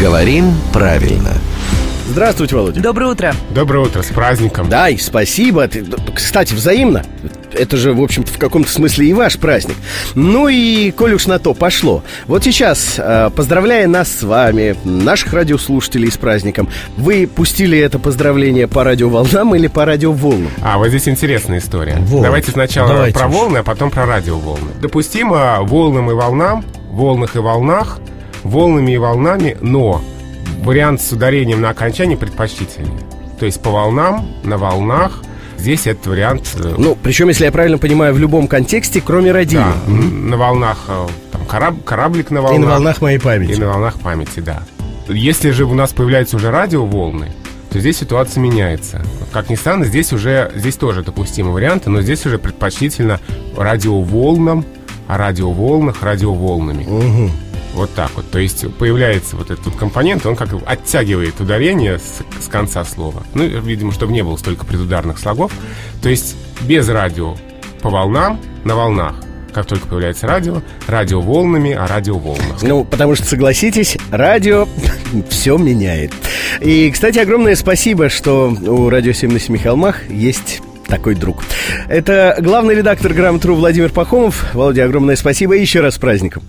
Говорим правильно. Здравствуйте, Володя. Доброе утро. Доброе утро, с праздником. Да, и спасибо. Кстати, взаимно. Это же, в общем-то, в каком-то смысле и ваш праздник. Ну и, коль уж на то пошло. Вот сейчас, э, поздравляя нас с вами, наших радиослушателей с праздником, вы пустили это поздравление по радиоволнам или по радиоволнам? А, вот здесь интересная история. Вот. Давайте сначала Давайте про уж. волны, а потом про радиоволны. Допустимо волнам и волнам, волнах и волнах, волнами и волнами, но вариант с ударением на окончании предпочтительнее. То есть по волнам, на волнах. Здесь этот вариант... э, Ну, причем, если я правильно понимаю, в любом контексте, кроме родины. да, м, на волнах э, там, кораб- кораблик на волнах. И на волнах моей памяти. И на волнах памяти, да. Если же у нас появляются уже радиоволны, то здесь ситуация меняется. Как ни странно, здесь уже здесь тоже допустимы варианты, но здесь уже предпочтительно радиоволнам, радиоволнах радиоволнами. Мгм. Вот так вот. То есть появляется вот этот компонент, он как оттягивает ударение с, с конца слова. Ну, видимо, чтобы не было столько предударных слогов. То есть без радио по волнам на волнах. Как только появляется радио, радио волнами, а радио волнах. Ну, потому что, согласитесь, радио все меняет. И, кстати, огромное спасибо, что у «Радио 7 на семи холмах» есть такой друг. Это главный редактор «Грамотру» Владимир Пахомов. Володя, огромное спасибо и еще раз с праздником.